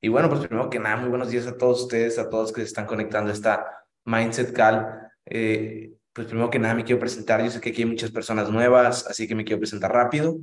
Y bueno, pues primero que nada, muy buenos días a todos ustedes, a todos que se están conectando a esta Mindset Call. Eh, pues primero que nada me quiero presentar, yo sé que aquí hay muchas personas nuevas, así que me quiero presentar rápido.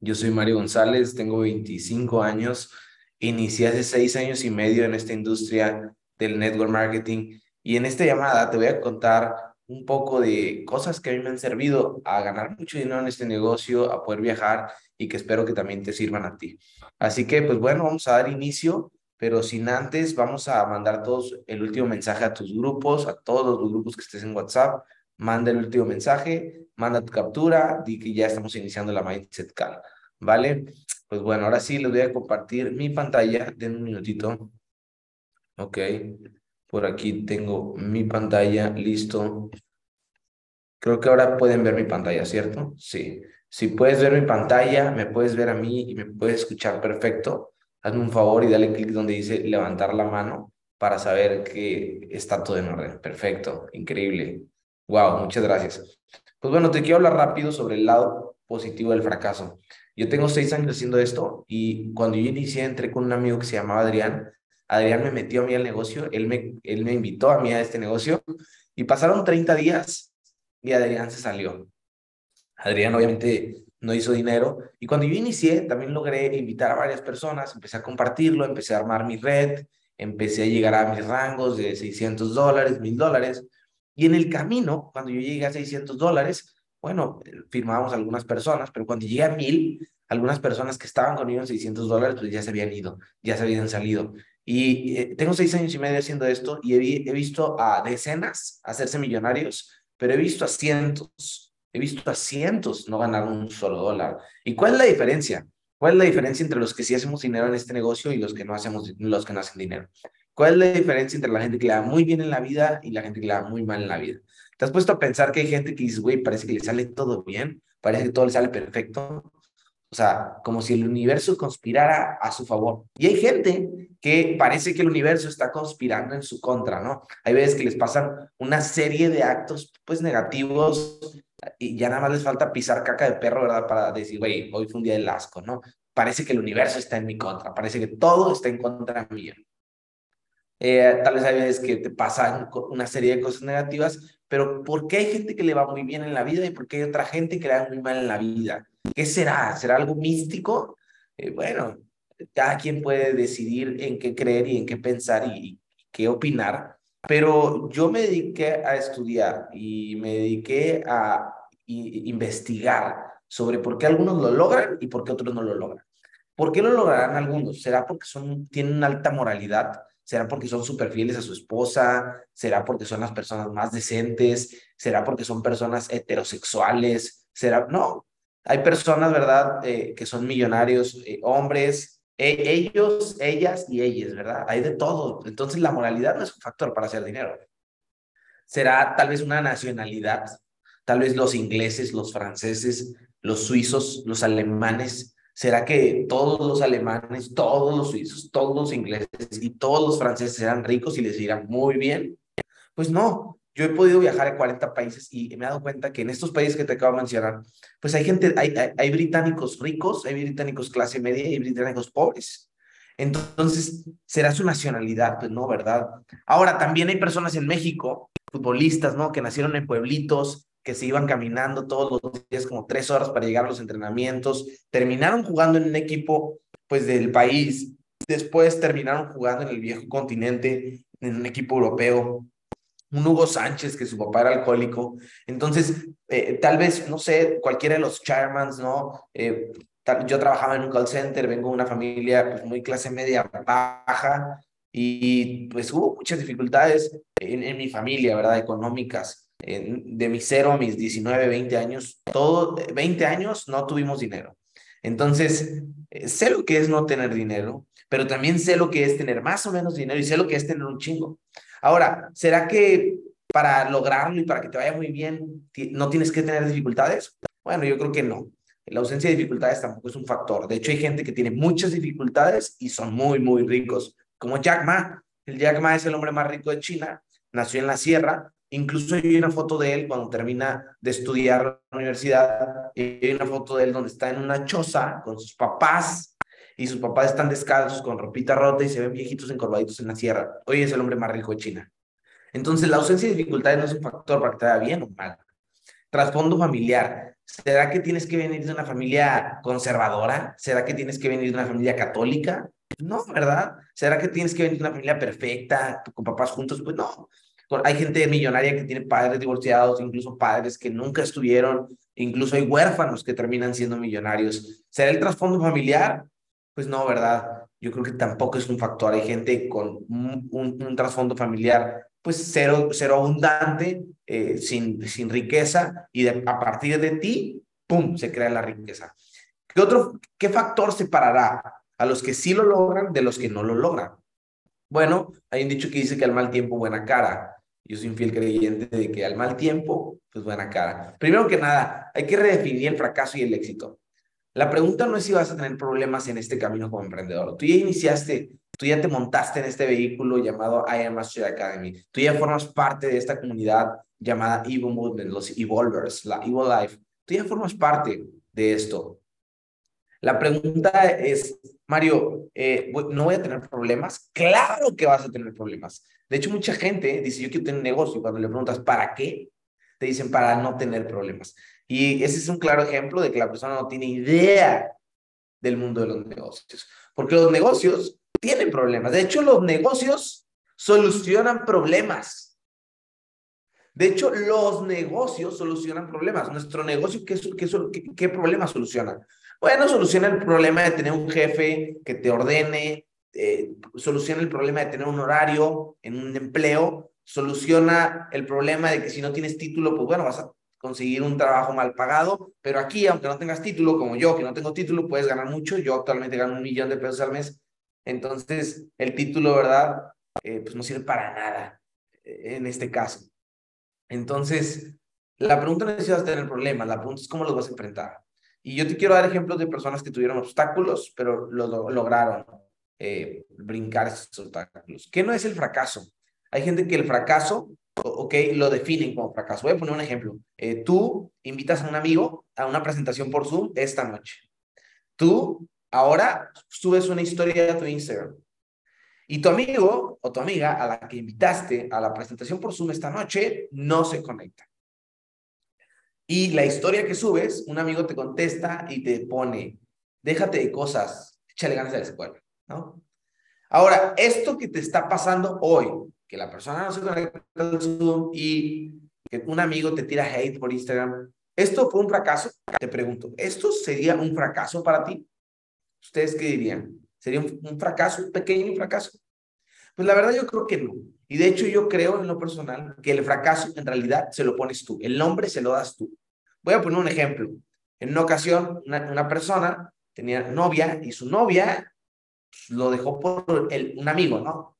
Yo soy Mario González, tengo 25 años, inicié hace seis años y medio en esta industria del network marketing y en esta llamada te voy a contar un poco de cosas que a mí me han servido a ganar mucho dinero en este negocio, a poder viajar y que espero que también te sirvan a ti. Así que, pues bueno, vamos a dar inicio, pero sin antes vamos a mandar todos el último mensaje a tus grupos, a todos los grupos que estés en WhatsApp. Manda el último mensaje, manda tu captura, di que ya estamos iniciando la Mindset Call, ¿vale? Pues bueno, ahora sí les voy a compartir mi pantalla. Den un minutito. Ok. Por aquí tengo mi pantalla, listo. Creo que ahora pueden ver mi pantalla, ¿cierto? Sí. Si puedes ver mi pantalla, me puedes ver a mí y me puedes escuchar perfecto, hazme un favor y dale clic donde dice levantar la mano para saber que está todo en orden. Perfecto, increíble. Wow, muchas gracias. Pues bueno, te quiero hablar rápido sobre el lado positivo del fracaso. Yo tengo seis años haciendo esto y cuando yo inicié entré con un amigo que se llamaba Adrián Adrián me metió a mí al negocio, él me, invitó a mí a este negocio y pasaron 30 días y Adrián se salió. Adrián obviamente no hizo dinero y cuando yo inicié también logré invitar a varias personas, empecé a compartirlo, empecé a armar mi red, empecé a llegar a mis rangos de 600 dólares, 1000 dólares y en el camino, cuando yo llegué a 600 dólares, bueno, firmábamos algunas personas, pero cuando llegué a 1000, algunas personas que estaban conmigo en 600 dólares, pues ya se habían ido, ya se habían salido. Y eh, tengo seis años y medio haciendo esto y he, visto a decenas hacerse millonarios, pero he visto a cientos, he visto a cientos no ganar un solo dólar. ¿Y cuál es la diferencia? ¿Cuál es la diferencia entre los que sí hacemos dinero en este negocio y los que no hacemos, los que no hacen dinero? ¿Cuál es la diferencia entre la gente que le da muy bien en la vida y la gente que le da muy mal en la vida? ¿Te has puesto a pensar que hay gente que dice, güey, parece que le sale todo bien, parece que todo le sale perfecto? O sea, como si el universo conspirara a su favor. Y hay gente que parece que el universo está conspirando en su contra, ¿no? Hay veces que les pasan una serie de actos, pues, negativos y ya nada más les falta pisar caca de perro, ¿verdad? Para decir, güey, hoy fue un día de asco, ¿no? Parece que el universo está en mi contra, parece que todo está en contra mía. Eh, tal vez hay veces que te pasan una serie de cosas negativas, pero ¿por qué hay gente que le va muy bien en la vida y por qué hay otra gente que le va muy mal en la vida? ¿Qué será? ¿Será algo místico? Eh, bueno, cada quien puede decidir en qué creer y en qué pensar y, qué opinar, pero yo me dediqué a estudiar y me dediqué a investigar sobre por qué algunos lo logran y por qué otros no lo logran. ¿Por qué lo lograrán algunos? ¿Será porque son, tienen una alta moralidad? ¿Será porque son súper fieles a su esposa? ¿Será porque son las personas más decentes? ¿Será porque son personas heterosexuales? ¿Será? No, hay personas, ¿verdad?, eh, que son millonarios, eh, hombres, e, ellos, ellas y ellas, ¿verdad? Hay de todo. Entonces la moralidad no es un factor para hacer dinero. Será tal vez una nacionalidad, tal vez los ingleses, los franceses, los suizos, los alemanes. ¿Será que todos los alemanes, todos los suizos, todos los ingleses y todos los franceses serán ricos y les irán muy bien? Pues no, yo he podido viajar a 40 países y me he dado cuenta que en estos países que te acabo de mencionar, pues hay gente, hay, hay, británicos ricos, hay británicos clase media y hay británicos pobres. Entonces, será su nacionalidad, pues no, ¿verdad? Ahora, también hay personas en México, futbolistas, ¿no? Que nacieron en pueblitos, que se iban caminando todos los días como tres horas para llegar a los entrenamientos, terminaron jugando en un equipo, pues, del país, después terminaron jugando en el viejo continente, en un equipo europeo, un Hugo Sánchez, que su papá era alcohólico. Entonces, eh, tal vez, no sé, cualquiera de los chairmans, ¿no? Eh, yo trabajaba en un call center, vengo de una familia pues, muy clase media baja y pues hubo muchas dificultades en, mi familia, ¿verdad? Económicas. de mis cero a mis 19, 20 años, todo, 20 años no tuvimos dinero. Entonces, eh, sé lo que es no tener dinero, pero también sé lo que es tener más o menos dinero y sé lo que es tener un chingo. Ahora, ¿será que para lograrlo y para que te vaya muy bien, no tienes que tener dificultades? Bueno, yo creo que no. La ausencia de dificultades tampoco es un factor. De hecho, hay gente que tiene muchas dificultades y son muy, muy ricos, como Jack Ma. El Jack Ma es el hombre más rico de China, nació en la sierra. Incluso hay una foto de él cuando termina de estudiar la universidad. Hay una foto de él donde está en una choza con sus papás y sus papás están descalzos con ropita rota y se ven viejitos encorvaditos en la sierra. Hoy es el hombre más rico de China. Entonces, la ausencia de dificultades no es un factor para que te vaya bien o mal. Trasfondo familiar. ¿Será que tienes que venir de una familia conservadora? ¿Será que tienes que venir de una familia católica? No, ¿verdad? ¿Será que tienes que venir de una familia perfecta, con papás juntos? Pues no. Hay gente millonaria que tiene padres divorciados, incluso padres que nunca estuvieron, incluso hay huérfanos que terminan siendo millonarios. ¿Será el trasfondo familiar? Pues no, ¿verdad? Yo creo que tampoco es un factor. Hay gente con un, trasfondo familiar, pues cero, cero abundante, eh, sin, sin riqueza, y a partir de ti, ¡pum!, se crea la riqueza. ¿Qué otro, qué factor separará a los que sí lo logran de los que no lo logran? Bueno, hay un dicho que dice que al mal tiempo buena cara. Yo soy un fiel creyente de que al mal tiempo, pues buena cara. Primero que nada, hay que redefinir el fracaso y el éxito. La pregunta no es si vas a tener problemas en este camino como emprendedor. Tú ya iniciaste, tú ya te montaste en este vehículo llamado I Am Master Academy. Tú ya formas parte de esta comunidad llamada Evil Movement, los Evolvers, la Evil Life. Tú ya formas parte de esto. La pregunta es, Mario, eh, ¿no voy a tener problemas? Claro que vas a tener problemas. De hecho, mucha gente dice, yo quiero tener un negocio. Cuando le preguntas, ¿para qué? Te dicen, para no tener problemas. Y ese es un claro ejemplo de que la persona no tiene idea del mundo de los negocios. Porque los negocios tienen problemas. De hecho, los negocios solucionan problemas. De hecho, los negocios solucionan problemas. Nuestro negocio, ¿qué, qué, qué, problema soluciona? Bueno, soluciona el problema de tener un jefe que te ordene, eh, soluciona el problema de tener un horario en un empleo, soluciona el problema de que si no tienes título, pues bueno, vas a conseguir un trabajo mal pagado, pero aquí, aunque no tengas título, como yo, que no tengo título, puedes ganar mucho. Yo actualmente gano un millón de pesos al mes. Entonces, el título, ¿verdad? Eh, pues no sirve para nada eh, en este caso. Entonces, la pregunta no es si vas a tener problemas, la pregunta es cómo los vas a enfrentar. Y yo te quiero dar ejemplos de personas que tuvieron obstáculos, pero lo, lograron eh, brincar esos obstáculos. ¿Qué no es el fracaso? Hay gente que el fracaso, ok, lo definen como fracaso. Voy a poner un ejemplo. Eh, tú invitas a un amigo a una presentación por Zoom esta noche. Tú ahora subes una historia a tu Instagram. Y tu amigo o tu amiga a la que invitaste a la presentación por Zoom esta noche no se conecta. Y la historia que subes, un amigo te contesta y te pone, déjate de cosas, échale ganas a la escuela, ¿no? Ahora, esto que te está pasando hoy, que la persona no se conecta y que un amigo te tira hate por Instagram, ¿esto fue un fracaso? Te pregunto, ¿esto sería un fracaso para ti? ¿Ustedes qué dirían? ¿Sería un, un fracaso, un pequeño fracaso? Pues la verdad yo creo que no. Y de hecho yo creo en lo personal que el fracaso en realidad se lo pones tú, el nombre se lo das tú. Voy a poner un ejemplo. En una ocasión, una, persona tenía novia y su novia pues, lo dejó por el, un amigo, ¿no?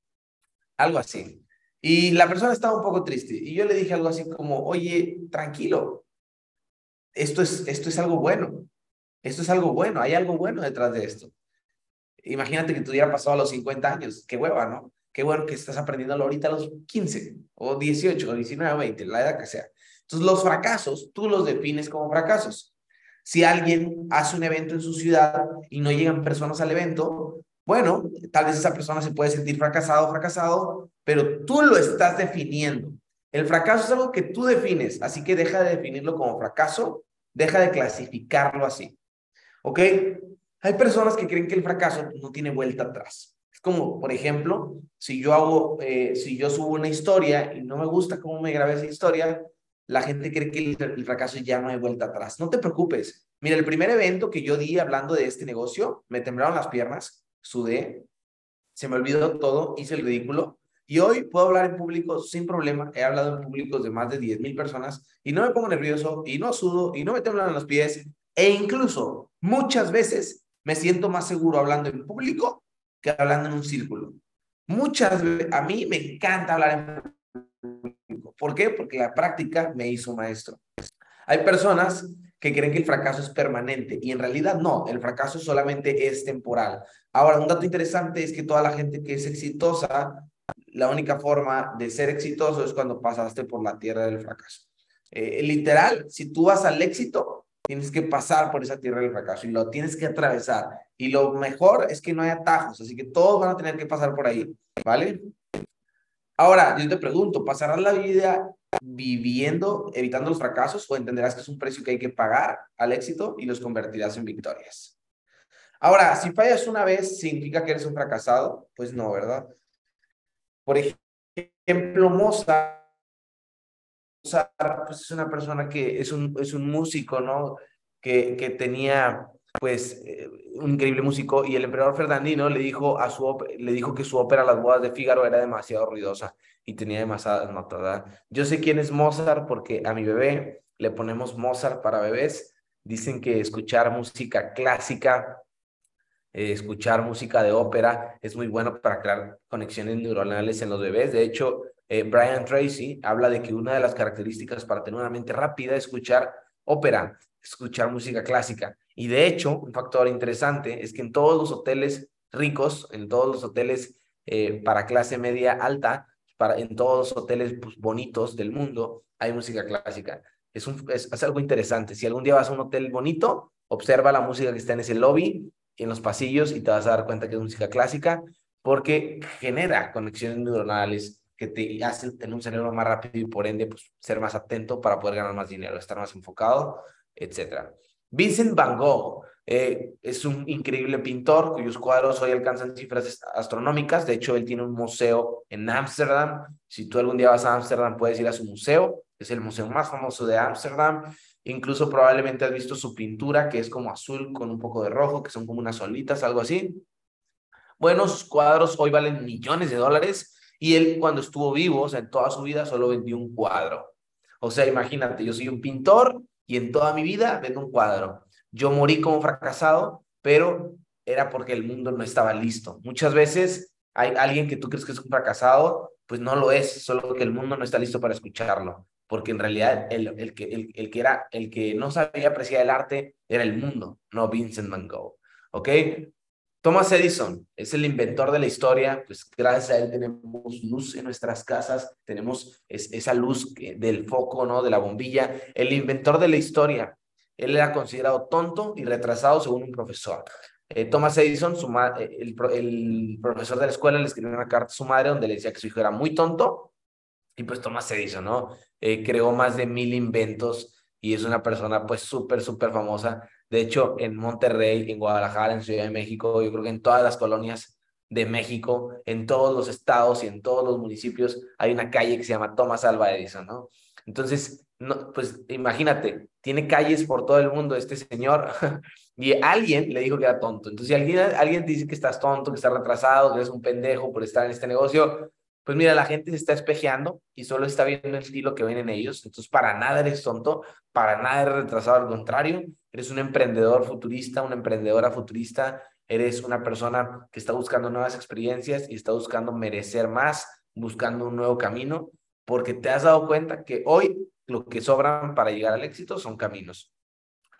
Algo así. Y la persona estaba un poco triste. Y yo le dije algo así como, oye, tranquilo, esto es, esto es algo bueno. Esto es algo bueno, hay algo bueno detrás de esto. Imagínate que hubieras pasado a los 50 años, qué hueva, ¿no? qué bueno que estás aprendiendo ahorita a los 15 o 18 o 19 o 20, la edad que sea. Entonces, los fracasos, tú los defines como fracasos. Si alguien hace un evento en su ciudad y no llegan personas al evento, bueno, tal vez esa persona se puede sentir fracasado fracasado, pero tú lo estás definiendo. El fracaso es algo que tú defines, así que deja de definirlo como fracaso, deja de clasificarlo así. ¿Ok? Hay personas que creen que el fracaso no tiene vuelta atrás como, por ejemplo, si yo hago, eh, si yo subo una historia y no me gusta cómo me grabé esa historia, la gente cree que el, fracaso ya no hay vuelta atrás. No te preocupes. Mira, el primer evento que yo di hablando de este negocio, me temblaron las piernas, sudé, se me olvidó todo, hice el ridículo. Y hoy puedo hablar en público sin problema. He hablado en públicos de más de 10 mil personas y no me pongo nervioso y no sudo y no me temblan los pies. E incluso muchas veces me siento más seguro hablando en público que hablando en un círculo. Muchas veces, a mí me encanta hablar en público. ¿Por qué? Porque la práctica me hizo maestro. Hay personas que creen que el fracaso es permanente y en realidad no, el fracaso solamente es temporal. Ahora, un dato interesante es que toda la gente que es exitosa, la única forma de ser exitoso es cuando pasaste por la tierra del fracaso. Eh, literal, si tú vas al éxito, tienes que pasar por esa tierra del fracaso y lo tienes que atravesar. Y lo mejor es que no hay atajos, así que todos van a tener que pasar por ahí, ¿vale? Ahora, yo te pregunto, ¿pasarás la vida viviendo, evitando los fracasos o entenderás que es un precio que hay que pagar al éxito y los convertirás en victorias? Ahora, si fallas una vez, ¿significa que eres un fracasado? Pues no, ¿verdad? Por ejemplo, Mozart pues es una persona que es un, es un músico, ¿no? Que, que tenía, pues, eh, un increíble músico y el emperador Ferdinando le dijo, a su, le dijo que su ópera Las bodas de Fígaro era demasiado ruidosa y tenía demasiadas notas, ¿verdad? Yo sé quién es Mozart porque a mi bebé le ponemos Mozart para bebés. Dicen que escuchar música clásica, eh, escuchar música de ópera es muy bueno para crear conexiones neuronales en los bebés. De hecho, eh, Brian Tracy habla de que una de las características para tener una mente rápida es escuchar ópera, escuchar música clásica. Y de hecho, un factor interesante es que en todos los hoteles ricos, en todos los hoteles eh, para clase media alta, para, en todos los hoteles pues, bonitos del mundo, hay música clásica. Es, un, es, es algo interesante. Si algún día vas a un hotel bonito, observa la música que está en ese lobby, en los pasillos, y te vas a dar cuenta que es música clásica, porque genera conexiones neuronales, que te hacen tener un cerebro más rápido y por ende pues, ser más atento para poder ganar más dinero, estar más enfocado, etc. Vincent Van Gogh eh, es un increíble pintor cuyos cuadros hoy alcanzan cifras astronómicas. De hecho, él tiene un museo en Ámsterdam. Si tú algún día vas a Ámsterdam, puedes ir a su museo. Es el museo más famoso de Ámsterdam. Incluso probablemente has visto su pintura, que es como azul con un poco de rojo, que son como unas solitas, algo así. Bueno, sus cuadros hoy valen millones de dólares y él cuando estuvo vivo, o sea, en toda su vida, solo vendió un cuadro. O sea, imagínate, yo soy un pintor y en toda mi vida vendo un cuadro. Yo morí como fracasado, pero era porque el mundo no estaba listo. Muchas veces hay alguien que tú crees que es un fracasado, pues no lo es, solo que el mundo no está listo para escucharlo, porque en realidad el, el, que, el, el que, era, el que no sabía apreciar el arte era el mundo, no Vincent Van Gogh. ¿Ok? Thomas Edison es el inventor de la historia, pues gracias a él tenemos luz en nuestras casas, tenemos esa luz del foco, ¿no? De la bombilla. El inventor de la historia, él era considerado tonto y retrasado según un profesor. Eh, Thomas Edison, su eh, el, el, profesor de la escuela, le escribió una carta a su madre donde le decía que su hijo era muy tonto. Y pues Thomas Edison, ¿no? Eh, creó más de mil inventos y es una persona pues súper, súper famosa. De hecho, en Monterrey, en Guadalajara, en Ciudad de México, yo creo que en todas las colonias de México, en todos los estados y en todos los municipios, hay una calle que se llama Thomas Alva Edison, ¿no? Entonces, no, pues imagínate, tiene calles por todo el mundo este señor y alguien le dijo que era tonto. Entonces, si alguien, alguien dice que estás tonto, que estás retrasado, que eres un pendejo por estar en este negocio, pues mira, la gente se está espejeando y solo está viendo el estilo que ven en ellos. Entonces, para nada eres tonto, para nada eres retrasado, al contrario, eres un emprendedor futurista, una emprendedora futurista, eres una persona que está buscando nuevas experiencias y está buscando merecer más, buscando un nuevo camino, porque te has dado cuenta que hoy lo que sobran para llegar al éxito son caminos.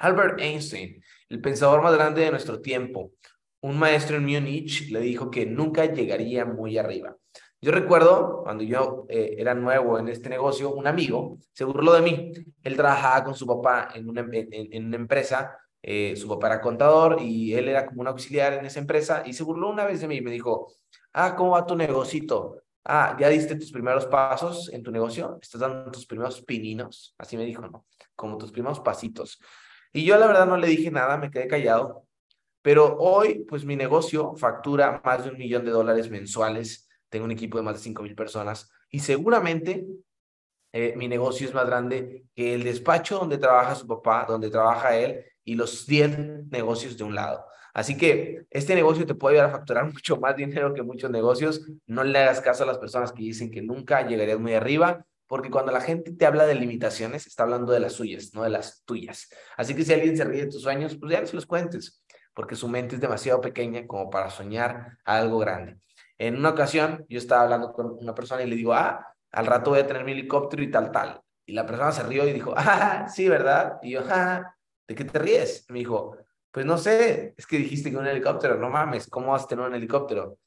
Albert Einstein, el pensador más grande de nuestro tiempo, un maestro en Múnich, le dijo que nunca llegaría muy arriba yo recuerdo cuando yo eh, era nuevo en este negocio, un amigo se burló de mí. Él trabajaba con su papá en una, en, una empresa, eh, su papá era contador y él era como un auxiliar en esa empresa y se burló una vez de mí y me dijo, ah, ¿cómo va tu negocito? Ah, ¿ya diste tus primeros pasos en tu negocio? ¿Estás dando tus primeros pininos? Así me dijo, ¿no? Como tus primeros pasitos. Y yo la verdad no le dije nada, me quedé callado. Pero hoy, pues mi negocio factura más de un millón de dólares mensuales tengo un equipo de más de 5 mil personas y seguramente eh, mi negocio es más grande que el despacho donde trabaja su papá, donde trabaja él y los 10 negocios de un lado. Así que este negocio te puede ayudar a facturar mucho más dinero que muchos negocios. No le hagas caso a las personas que dicen que nunca llegarías muy arriba, porque cuando la gente te habla de limitaciones, está hablando de las suyas, no de las tuyas. Así que si alguien se ríe de tus sueños, pues ya no se los cuentes, porque su mente es demasiado pequeña como para soñar algo grande. En una ocasión, yo estaba hablando con una persona y le digo, ah, al rato voy a tener mi helicóptero y tal, tal. Y la persona se rió y dijo, ah, sí, ¿verdad? Y yo, ah, ¿de qué te ríes? me dijo, pues no sé, es que dijiste que un helicóptero, no mames, ¿cómo vas a tener un helicóptero?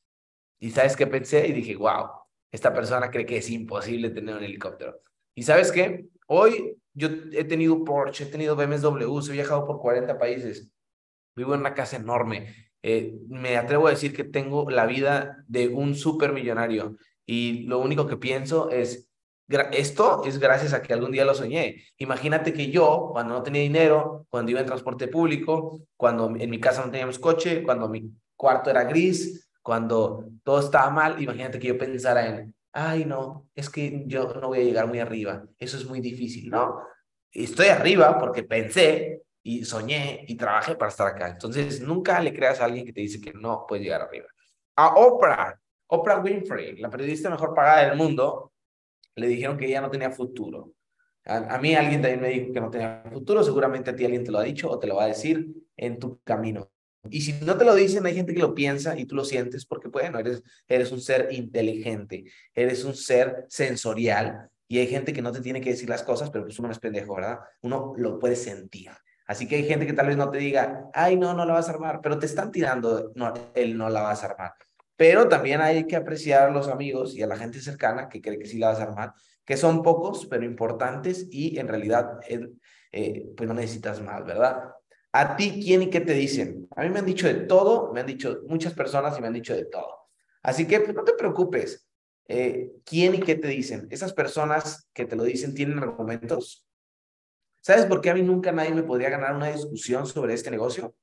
Y sabes qué pensé y dije, wow, esta persona cree que es imposible tener un helicóptero. Y sabes qué, hoy yo he tenido Porsche, he tenido BMW, he viajado por 40 países, vivo en una casa enorme. Eh, me atrevo a decir que tengo la vida de un supermillonario y lo único que pienso es, esto es gracias a que algún día lo soñé. Imagínate que yo, cuando no tenía dinero, cuando iba en transporte público, cuando en mi casa no teníamos coche, cuando mi cuarto era gris, cuando todo estaba mal, imagínate que yo pensara en, ay, no, es que yo no voy a llegar muy arriba, eso es muy difícil, ¿no? Estoy arriba porque pensé y soñé y trabajé para estar acá. Entonces, nunca le creas a alguien que te dice que no puedes llegar arriba. A Oprah, Oprah Winfrey, la periodista mejor pagada del mundo, le dijeron que ella no tenía futuro. A, a, mí alguien también me dijo que no tenía futuro, seguramente a ti alguien te lo ha dicho o te lo va a decir en tu camino. Y si no te lo dicen, hay gente que lo piensa y tú lo sientes porque, bueno, eres, eres un ser inteligente, eres un ser sensorial y hay gente que no te tiene que decir las cosas, pero pues uno no es pendejo, ¿verdad? Uno lo puede sentir. Así que hay gente que tal vez no te diga, ay, no, no la vas a armar, pero te están tirando no, el no la vas a armar. Pero también hay que apreciar a los amigos y a la gente cercana que cree que sí la vas a armar, que son pocos, pero importantes y en realidad eh, pues no necesitas más, ¿verdad? ¿A ti quién y qué te dicen? A mí me han dicho de todo, me han dicho muchas personas y me han dicho de todo. Así que pues, no te preocupes. Eh, ¿Quién y qué te dicen? Esas personas que te lo dicen tienen argumentos. ¿Sabes por qué a mí nunca nadie me podría ganar una discusión sobre este negocio?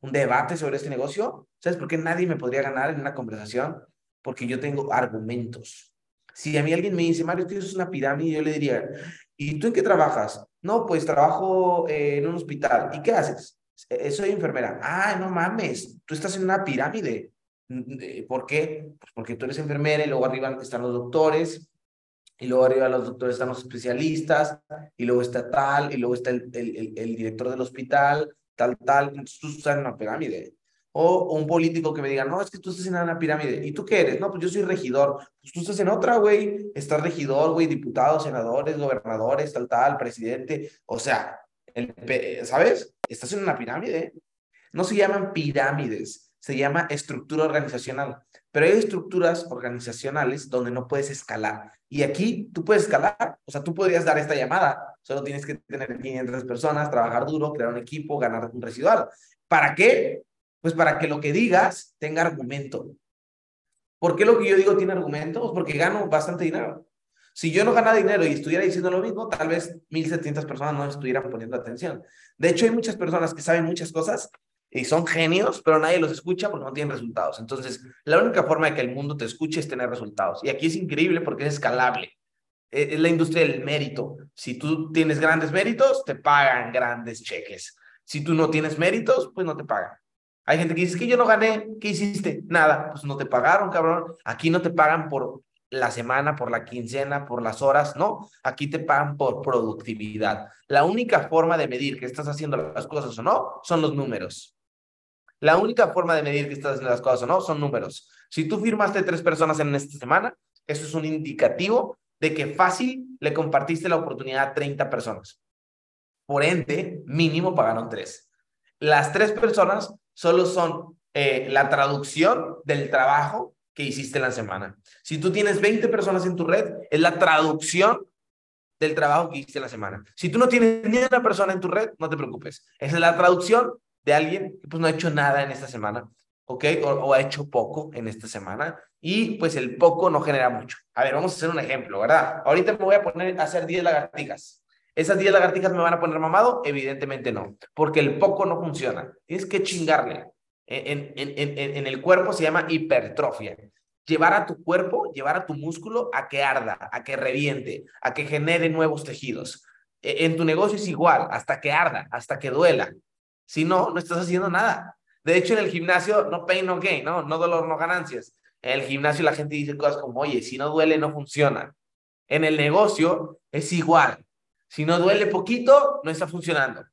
¿Un debate sobre este negocio? ¿Sabes por qué nadie me podría ganar en una conversación? Porque yo tengo argumentos. Si a mí alguien me dice, Mario, tú es una pirámide, yo le diría, ¿y tú en qué trabajas? No, pues trabajo en un hospital. ¿Y qué haces? Eh, soy enfermera. Ah, no mames, tú estás en una pirámide. ¿Por qué? Pues porque tú eres enfermera y luego arriba están los doctores, y luego arriba los doctores están los especialistas, y luego está tal, y luego está el, el, el director del hospital, tal, tal. Tú estás en una pirámide. O, un político que me diga, no, es que tú estás en una pirámide. ¿Y tú qué eres? No, pues yo soy regidor. Pues tú estás en otra, güey. Estás regidor, güey, diputados, senadores, gobernadores, tal, tal, presidente. O sea, el, ¿sabes? Estás en una pirámide. No se llaman pirámides, se llama estructura organizacional. Pero hay estructuras organizacionales donde no puedes escalar. Y aquí tú puedes escalar. O sea, tú podrías dar esta llamada. Solo tienes que tener 500 personas, trabajar duro, crear un equipo, ganar un residual. ¿Para qué? Pues para que lo que digas tenga argumento. ¿Por qué lo que yo digo tiene argumento? Pues porque gano bastante dinero. Si yo no ganara dinero y estuviera diciendo lo mismo, tal vez 1.700 personas no estuvieran poniendo atención. De hecho, hay muchas personas que saben muchas cosas y son genios, pero nadie los escucha porque no tienen resultados. Entonces, la única forma de que el mundo te escuche es tener resultados. Y aquí es increíble porque es escalable. E, es la industria del mérito. Si tú tienes grandes méritos, te pagan grandes cheques. Si tú no tienes méritos, pues no te pagan. Hay gente que dice que yo no gané, ¿qué hiciste? Nada, pues no te pagaron, cabrón. Aquí no te pagan por la semana, por la quincena, por las horas, no. Aquí te pagan por productividad. La única forma de medir que estás haciendo las cosas o no son los números. La única forma de medir que estás haciendo las cosas o no son números. Si tú firmaste tres personas en esta semana, eso es un indicativo de que fácil le compartiste la oportunidad a 30 personas. Por ende, mínimo pagaron tres. Las tres personas solo son eh, la traducción del trabajo que hiciste en la semana. Si tú tienes 20 personas en tu red, es la traducción del trabajo que hiciste en la semana. Si tú no tienes ni una persona en tu red, no te preocupes. Esa es la traducción de alguien que pues no ha hecho nada en esta semana, ¿ok? O, ha hecho poco en esta semana y pues el poco no genera mucho. A ver, vamos a hacer un ejemplo, ¿verdad? Ahorita me voy a poner a hacer 10 lagartijas. ¿Esas 10 lagartijas me van a poner mamado? Evidentemente no, porque el poco no funciona. Tienes que chingarle. En, en, en, en, el cuerpo se llama hipertrofia. Llevar a tu cuerpo, llevar a tu músculo a que arda, a que reviente, a que genere nuevos tejidos. E, en tu negocio es igual, hasta que arda, hasta que duela. Si no, no estás haciendo nada. De hecho, en el gimnasio, no pain, no gain, no, no dolor, no ganancias. En el gimnasio la gente dice cosas como, oye, si no duele, no funciona. En el negocio es igual. Si no duele poquito, no está funcionando.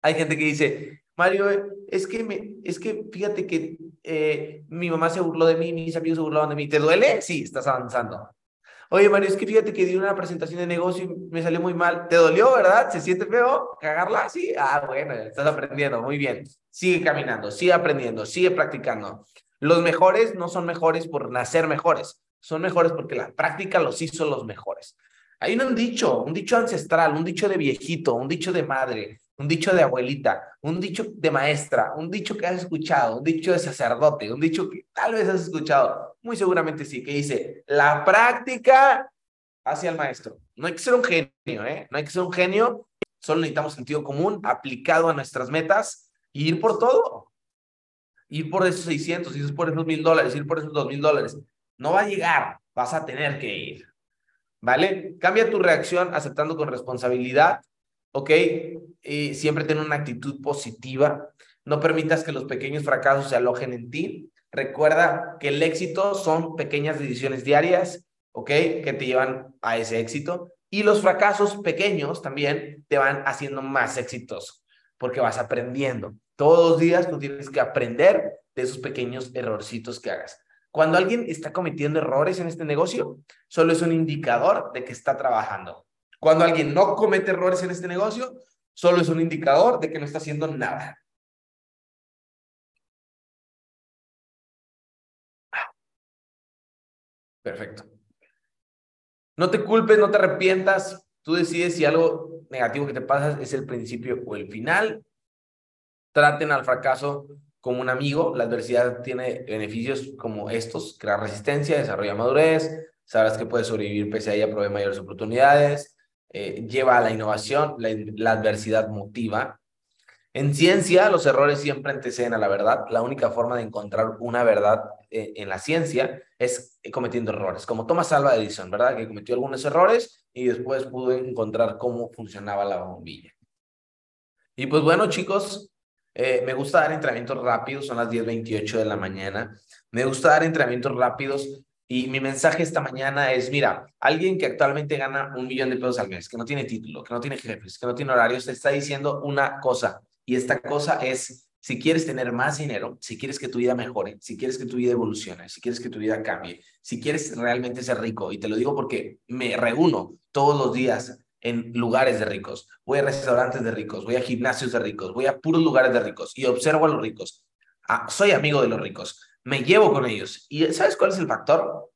Hay gente que dice, Mario, es que, me, es que fíjate que eh, mi mamá se burló de mí, mis amigos se burlaron de mí. ¿Te duele? Sí, estás avanzando. Oye, Mario, es que fíjate que di una presentación de negocio y me salió muy mal. ¿Te dolió, verdad? ¿Se siente feo? ¿Cagarla? Sí. Ah, bueno, estás aprendiendo. Muy bien. Sigue caminando, sigue aprendiendo, sigue practicando. Los mejores no son mejores por nacer mejores, son mejores porque la práctica los hizo los mejores. Hay un dicho, un dicho ancestral, un dicho de viejito, un dicho de madre, un dicho de abuelita, un dicho de maestra, un dicho que has escuchado, un dicho de sacerdote, un dicho que tal vez has escuchado, muy seguramente sí, que dice, la práctica hacia el maestro. No hay que ser un genio, ¿eh? No hay que ser un genio, solo necesitamos sentido común aplicado a nuestras metas y ir por todo. Ir por esos 600, ir por esos mil dólares, ir por esos dos mil dólares. No va a llegar, vas a tener que ir. ¿Vale? Cambia tu reacción aceptando con responsabilidad ¿ok? Y siempre ten una actitud positiva. No permitas que los pequeños fracasos se alojen en ti. Recuerda que el éxito son pequeñas decisiones diarias, ¿ok? Que te llevan a ese éxito. Y los fracasos pequeños también te van haciendo más exitoso, porque vas aprendiendo. Todos los días tú tienes que aprender de esos pequeños errorcitos que hagas. Cuando alguien está cometiendo errores en este negocio, solo es un indicador de que está trabajando. Cuando alguien no comete errores en este negocio, solo es un indicador de que no está haciendo nada. Perfecto. No te culpes, no te arrepientas. Tú decides si algo negativo que te pasa es el principio o el final. Traten al fracaso como un amigo. La adversidad tiene beneficios como estos: crear resistencia, desarrollar madurez, sabrás que puedes sobrevivir pese a ella, proveer mayores oportunidades, eh, lleva a la innovación, la, adversidad motiva. En ciencia, los errores siempre anteceden a la verdad. La única forma de encontrar una verdad eh, en la ciencia es cometiendo errores, como Thomas Alva Edison, ¿verdad? Que cometió algunos errores y después pudo encontrar cómo funcionaba la bombilla. Y pues bueno, chicos, eh, me gusta dar entrenamientos rápidos, son las 10.28 de la mañana. Me gusta dar entrenamientos rápidos y mi mensaje esta mañana es, mira, alguien que actualmente gana un millón de pesos al mes, que no tiene título, que no tiene jefes, que no tiene horarios, te está diciendo una cosa. Y esta cosa es, si quieres tener más dinero, si quieres que tu vida mejore, si quieres que tu vida evolucione, si quieres que tu vida cambie, si quieres realmente ser rico, y te lo digo porque me reúno todos los días en lugares de ricos, voy a restaurantes de ricos, voy a gimnasios de ricos, voy a puros lugares de ricos y observo a los ricos. Ah, soy amigo de los ricos me llevo con ellos. ¿Y sabes cuál es el factor?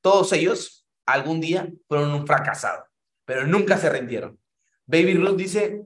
Todos ellos algún día fueron un fracasado, pero nunca se rindieron. Baby Ruth dice,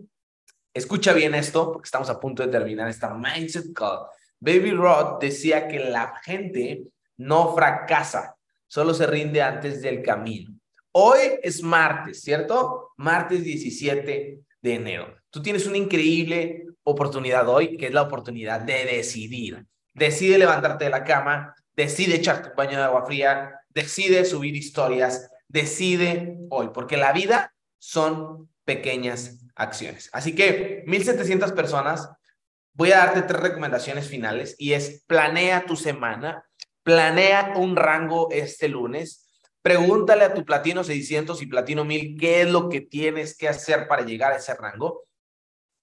escucha bien esto, porque estamos a punto de terminar esta Mindset Call. Baby Ruth decía que la gente no fracasa, solo se rinde antes del camino. Hoy es martes, ¿cierto? Martes 17 de enero. Tú tienes una increíble oportunidad hoy, que es la oportunidad de decidir decide levantarte de la cama, decide echarte un baño de agua fría, decide subir historias, decide hoy, porque la vida son pequeñas acciones. Así que 1700 personas, voy a darte tres recomendaciones finales y es planea tu semana, planea un rango este lunes, pregúntale a tu platino 600 y platino 1000 qué es lo que tienes que hacer para llegar a ese rango.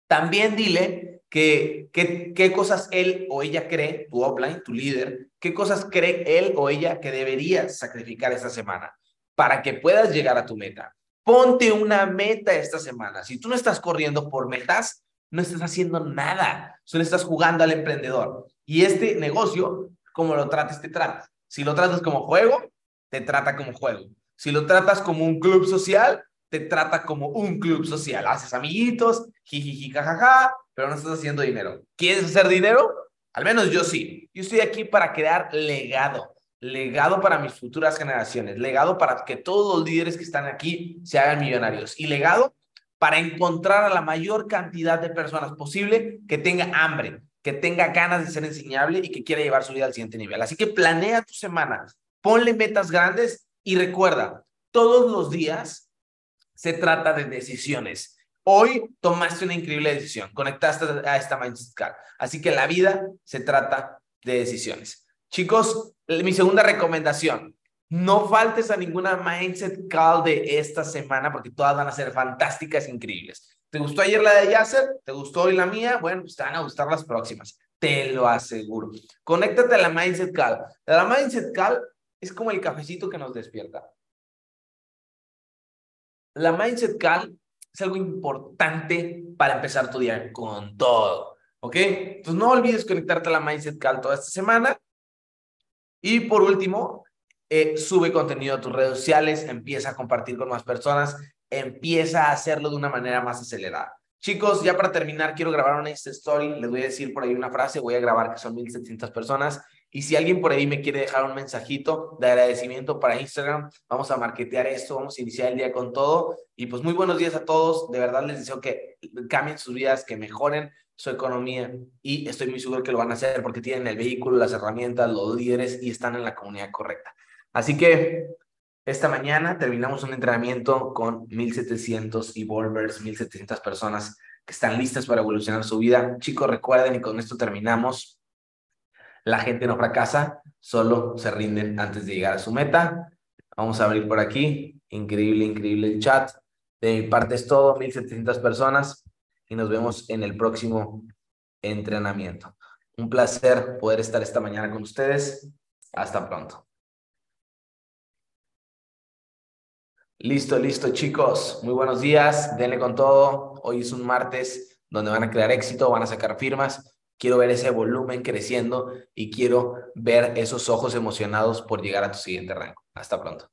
También dile que, qué cosas él o ella cree, tu offline, tu líder, qué cosas cree él o ella que deberías sacrificar esta semana para que puedas llegar a tu meta. Ponte una meta esta semana. Si tú no estás corriendo por metas, no estás haciendo nada, solo estás jugando al emprendedor. Y este negocio, como lo trates, te trata. Si lo tratas como juego, te trata como juego. Si lo tratas como un club social, te trata como un club social. Haces amiguitos, jiji, jajaja, pero no estás haciendo dinero. ¿Quieres hacer dinero? Al menos yo sí. Yo estoy aquí para crear legado, legado para mis futuras generaciones, legado para que todos los líderes que están aquí se hagan millonarios y legado para encontrar a la mayor cantidad de personas posible que tenga hambre, que tenga ganas de ser enseñable y que quiera llevar su vida al siguiente nivel. Así que planea tu semana, ponle metas grandes y recuerda, todos los días se trata de decisiones. Hoy tomaste una increíble decisión, conectaste a esta Mindset Call. Así que la vida se trata de decisiones. Chicos, mi segunda recomendación, no faltes a ninguna Mindset Call de esta semana porque todas van a ser fantásticas e increíbles. ¿Te gustó ayer la de Yasser? ¿Te gustó hoy la mía? Bueno, pues te van a gustar las próximas. Te lo aseguro. Conéctate a la Mindset Call. La Mindset Call es como el cafecito que nos despierta. La Mindset Call es algo importante para empezar tu día con todo. ¿Ok? Entonces no olvides conectarte a la Mindset Call toda esta semana. Y por último, eh, sube contenido a tus redes sociales, empieza a compartir con más personas, empieza a hacerlo de una manera más acelerada. Chicos, ya para terminar, quiero grabar una Insta Story. Les voy a decir por ahí una frase. Voy a grabar que son 1700 personas. Y si alguien por ahí me quiere dejar un mensajito de agradecimiento para Instagram, vamos a marketear esto, vamos a iniciar el día con todo. Y pues muy buenos días a todos. De verdad les deseo que cambien sus vidas, que mejoren su economía. Y estoy muy seguro que lo van a hacer porque tienen el vehículo, las herramientas, los líderes y están en la comunidad correcta. Así que esta mañana terminamos un entrenamiento con 1700 evolvers, 1700 personas que están listas para evolucionar su vida. Chicos, recuerden y con esto terminamos. La gente no fracasa, solo se rinden antes de llegar a su meta. Vamos a abrir por aquí. Increíble, increíble el chat. De mi parte es todo, 1700 personas y nos vemos en el próximo entrenamiento. Un placer poder estar esta mañana con ustedes. Hasta pronto. Listo, listo, chicos. Muy buenos días. Denle con todo. Hoy es un martes donde van a crear éxito, van a sacar firmas. Quiero ver ese volumen creciendo y quiero ver esos ojos emocionados por llegar a tu siguiente rango. Hasta pronto.